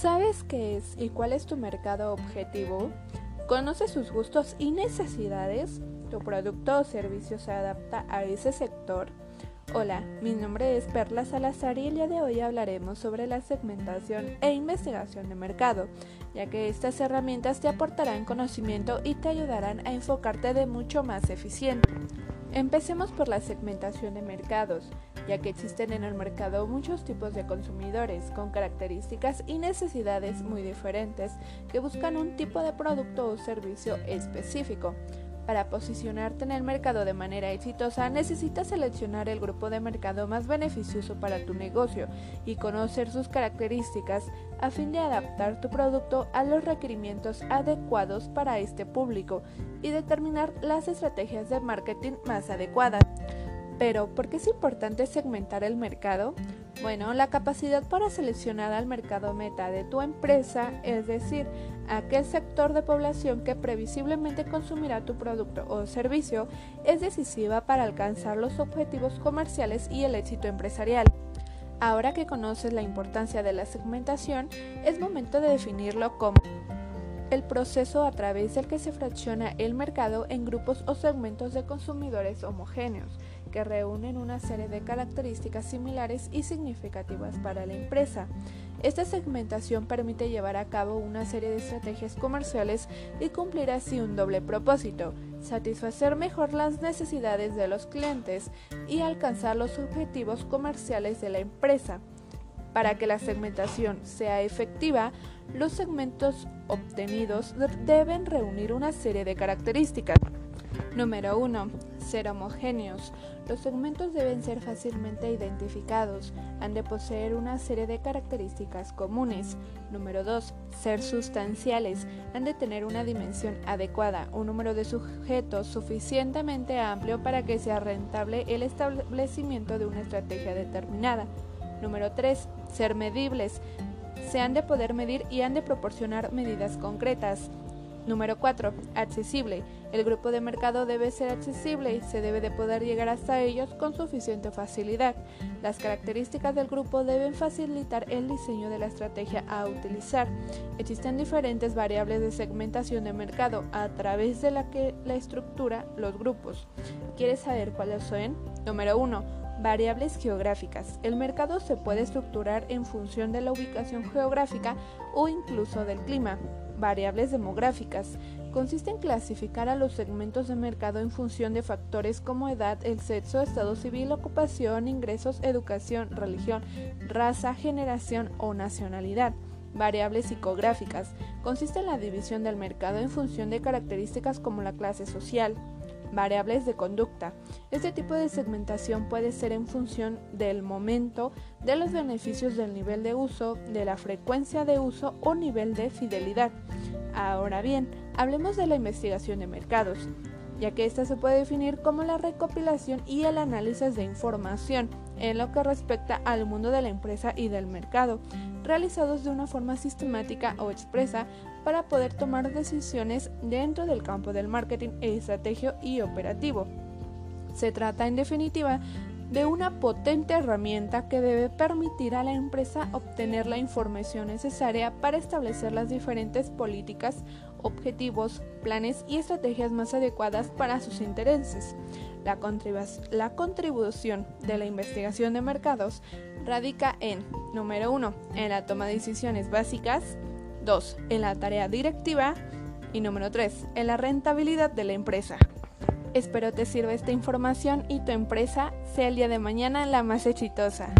¿Sabes qué es y cuál es tu mercado objetivo? ¿Conoces sus gustos y necesidades? ¿Tu producto o servicio se adapta a ese sector? Hola, mi nombre es Perla Salazar y el día de hoy hablaremos sobre la segmentación e investigación de mercado, ya que estas herramientas te aportarán conocimiento y te ayudarán a enfocarte de mucho más eficiente. Empecemos por la segmentación de mercados, ya que existen en el mercado muchos tipos de consumidores con características y necesidades muy diferentes que buscan un tipo de producto o servicio específico. Para posicionarte en el mercado de manera exitosa necesitas seleccionar el grupo de mercado más beneficioso para tu negocio y conocer sus características a fin de adaptar tu producto a los requerimientos adecuados para este público y determinar las estrategias de marketing más adecuadas. Pero, ¿por qué es importante segmentar el mercado? Bueno, la capacidad para seleccionar al mercado meta de tu empresa, es decir, aquel sector de población que previsiblemente consumirá tu producto o servicio, es decisiva para alcanzar los objetivos comerciales y el éxito empresarial. Ahora que conoces la importancia de la segmentación, es momento de definirlo como el proceso a través del que se fracciona el mercado en grupos o segmentos de consumidores homogéneos que reúnen una serie de características similares y significativas para la empresa. Esta segmentación permite llevar a cabo una serie de estrategias comerciales y cumplir así un doble propósito, satisfacer mejor las necesidades de los clientes y alcanzar los objetivos comerciales de la empresa. Para que la segmentación sea efectiva, los segmentos obtenidos deben reunir una serie de características. Número 1. Ser homogéneos. Los segmentos deben ser fácilmente identificados. Han de poseer una serie de características comunes. Número 2. Ser sustanciales. Han de tener una dimensión adecuada, un número de sujetos suficientemente amplio para que sea rentable el establecimiento de una estrategia determinada. Número 3. Ser medibles. Se han de poder medir y han de proporcionar medidas concretas. Número 4. Accesible. El grupo de mercado debe ser accesible y se debe de poder llegar hasta ellos con suficiente facilidad. Las características del grupo deben facilitar el diseño de la estrategia a utilizar. Existen diferentes variables de segmentación de mercado a través de la que la estructura los grupos. ¿Quieres saber cuáles son? Número 1. Variables geográficas. El mercado se puede estructurar en función de la ubicación geográfica o incluso del clima variables demográficas. Consiste en clasificar a los segmentos de mercado en función de factores como edad, el sexo, estado civil, ocupación, ingresos, educación, religión, raza, generación o nacionalidad. Variables psicográficas. Consiste en la división del mercado en función de características como la clase social, variables de conducta. Este tipo de segmentación puede ser en función del momento, de los beneficios del nivel de uso, de la frecuencia de uso o nivel de fidelidad. Ahora bien, hablemos de la investigación de mercados, ya que esta se puede definir como la recopilación y el análisis de información en lo que respecta al mundo de la empresa y del mercado, realizados de una forma sistemática o expresa para poder tomar decisiones dentro del campo del marketing, estrategio y operativo. Se trata, en definitiva, de una potente herramienta que debe permitir a la empresa obtener la información necesaria para establecer las diferentes políticas, objetivos, planes y estrategias más adecuadas para sus intereses. La, la contribución de la investigación de mercados radica en, número 1, en la toma de decisiones básicas, 2. En la tarea directiva. Y número 3. En la rentabilidad de la empresa. Espero te sirva esta información y tu empresa sea el día de mañana la más exitosa.